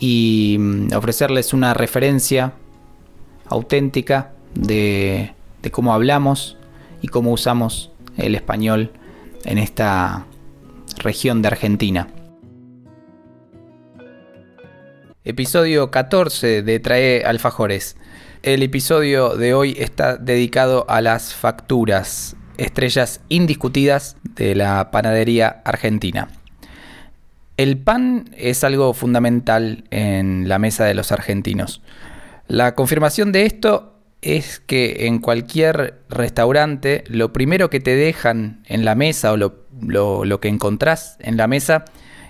y mm, ofrecerles una referencia auténtica de, cómo hablamos y cómo usamos el español en esta región de Argentina. Episodio 14 de Trae Alfajores. El episodio de hoy está dedicado a las facturas, estrellas indiscutidas de la panadería argentina. El pan es algo fundamental en la mesa de los argentinos. La confirmación de esto es que en cualquier restaurante lo primero que te dejan en la mesa o lo, que encontrás en la mesa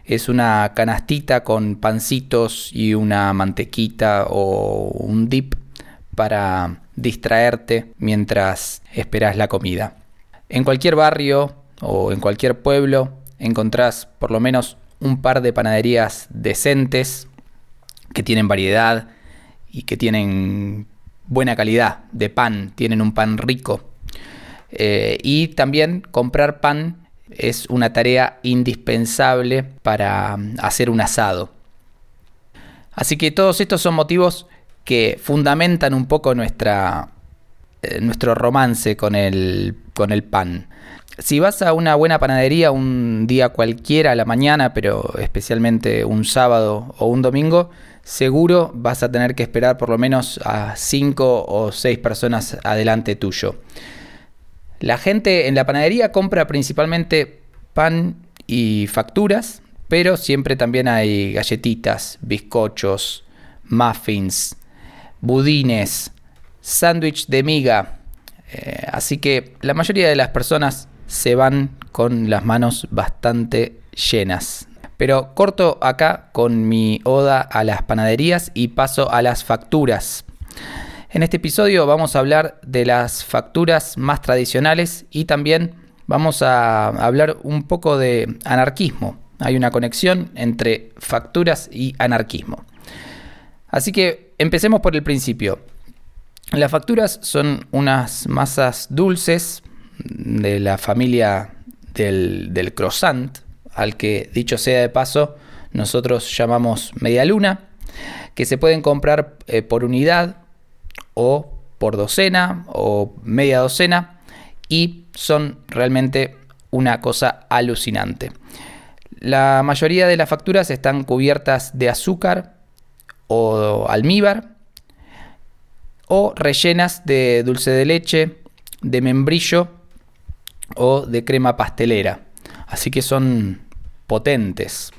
es una canastita con pancitos y una mantequita o un dip para distraerte mientras esperas la comida. En cualquier barrio o en cualquier pueblo encontrás por lo menos un par de panaderías decentes que tienen variedad y que tienen buena calidad de pan, tienen un pan rico. Eh, y también comprar pan es una tarea indispensable para mm, hacer un asado. Así que todos estos son motivos que fundamentan un poco nuestra, eh, nuestro romance con el, con el pan si vas a una buena panadería un día cualquiera a la mañana, pero especialmente un sábado o un domingo, seguro vas a tener que esperar por lo menos a 5 o 6 personas adelante tuyo. La gente en la panadería compra principalmente pan y facturas, pero siempre también hay galletitas, bizcochos, muffins, budines, sándwich de miga. Eh, así que la mayoría de las personas se van con las manos bastante llenas. Pero corto acá con mi oda a las panaderías y paso a las facturas. En este episodio vamos a hablar de las facturas más tradicionales y también vamos a hablar un poco de anarquismo. Hay una conexión entre facturas y anarquismo. Así que empecemos por el principio. Las facturas son unas masas dulces de la familia del, croissant, al que dicho sea de paso, nosotros llamamos media luna, que se pueden comprar eh, por unidad o por docena o media docena y son realmente una cosa alucinante. La mayoría de las facturas están cubiertas de azúcar o almíbar o rellenas de dulce de leche, de membrillo o de crema pastelera. Así que son potentes.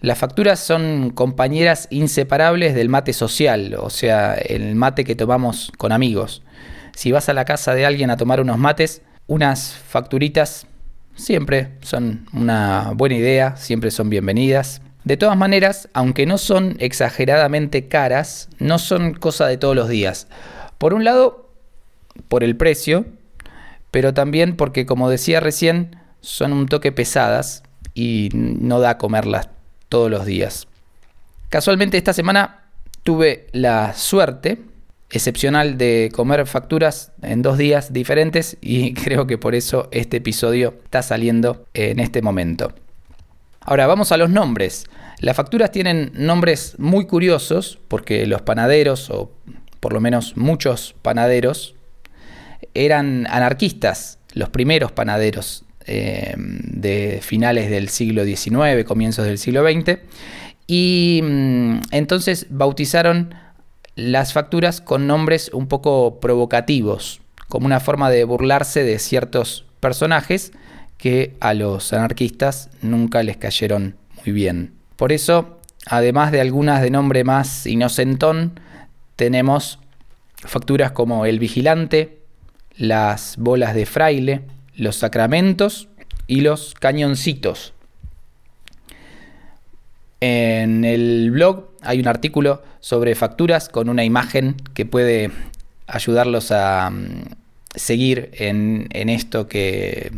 Las facturas son compañeras inseparables del mate social, o sea, el mate que tomamos con amigos. Si vas a la casa de alguien a tomar unos mates, unas facturitas siempre son una buena idea, siempre son bienvenidas. De todas maneras, aunque no son exageradamente caras, no son cosa de todos los días. Por un lado, por el precio, pero también porque, como decía recién, son un toque pesadas y no da a comerlas todos los días. Casualmente esta semana tuve la suerte excepcional de comer facturas en dos días diferentes y creo que por eso este episodio está saliendo en este momento. Ahora vamos a los nombres. Las facturas tienen nombres muy curiosos porque los panaderos, o por lo menos muchos panaderos, eran anarquistas, los primeros panaderos eh, de finales del siglo XIX, comienzos del siglo XX, y mm, entonces bautizaron las facturas con nombres un poco provocativos, como una forma de burlarse de ciertos personajes que a los anarquistas nunca les cayeron muy bien. Por eso, además de algunas de nombre más inocentón, tenemos facturas como El Vigilante, las bolas de fraile, los sacramentos y los cañoncitos. En el blog hay un artículo sobre facturas con una imagen que puede ayudarlos a mm, seguir en, esto que,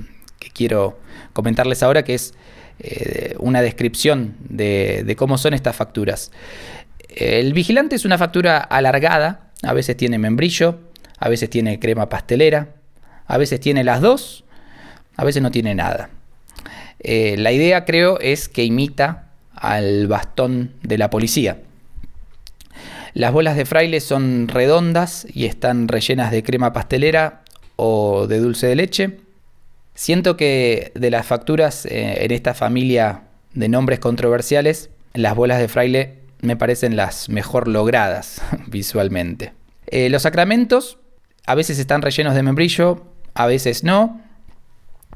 quiero comentarles ahora, que es eh, una descripción de, cómo son estas facturas. El vigilante es una factura alargada, a veces tiene membrillo, a veces tiene crema pastelera, a veces tiene las dos, a veces no tiene nada. Eh, la idea creo es que imita al bastón de la policía. Las bolas de fraile son redondas y están rellenas de crema pastelera o de dulce de leche. Siento que de las facturas eh, en esta familia de nombres controversiales, las bolas de fraile me parecen las mejor logradas visualmente. Eh, los sacramentos a veces están rellenos de membrillo, a veces no.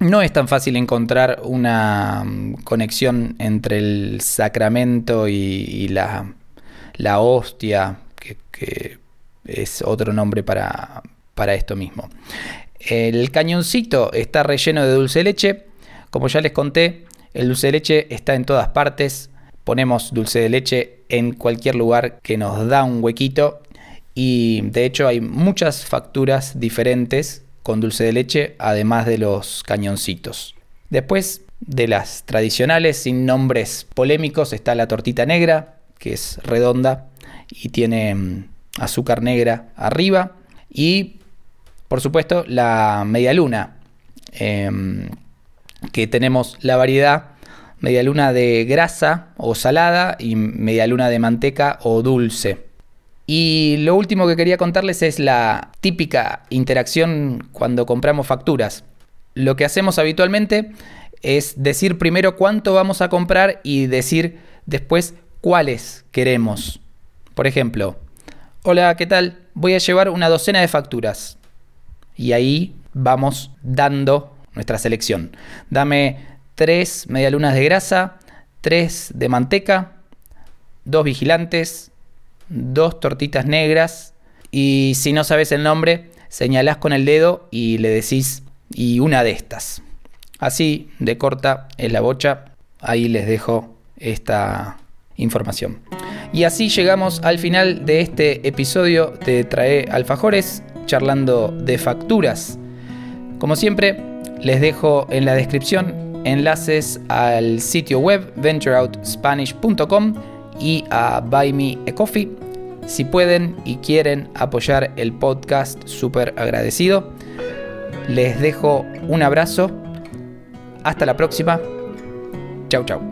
No es tan fácil encontrar una mm, conexión entre el sacramento y, la, hostia, que, es otro nombre para, para esto mismo. El cañoncito está relleno de dulce de leche. Como ya les conté, el dulce de leche está en todas partes. Ponemos dulce de leche en cualquier lugar que nos da un huequito. Y de hecho hay muchas facturas diferentes con dulce de leche, además de los cañoncitos. Después de las tradicionales sin nombres polémicos está la tortita negra, que es redonda y tiene mm, azúcar negra arriba. Y por supuesto la media luna, em, que tenemos la variedad media luna de grasa o salada y media luna de manteca o dulce. Y lo último que quería contarles es la típica interacción cuando compramos facturas. Lo que hacemos habitualmente es decir primero cuánto vamos a comprar y decir después cuáles queremos. Por ejemplo, hola, ¿qué tal? Voy a llevar una docena de facturas. Y ahí vamos dando nuestra selección. Dame tres medialunas de grasa, tres de manteca, dos vigilantes, dos tortitas negras y si no sabes el nombre, señalás con el dedo y le decís y una de estas. Así de corta es la bocha, ahí les dejo esta información. Y así llegamos al final de este episodio de Trae Alfajores, charlando de facturas. Como siempre, les dejo en la descripción enlaces al sitio web ventureoutspanish.com y a Buy Me a Coffee. Si pueden y quieren apoyar el podcast, súper agradecido. Les dejo un abrazo. Hasta la próxima. Chau, chau.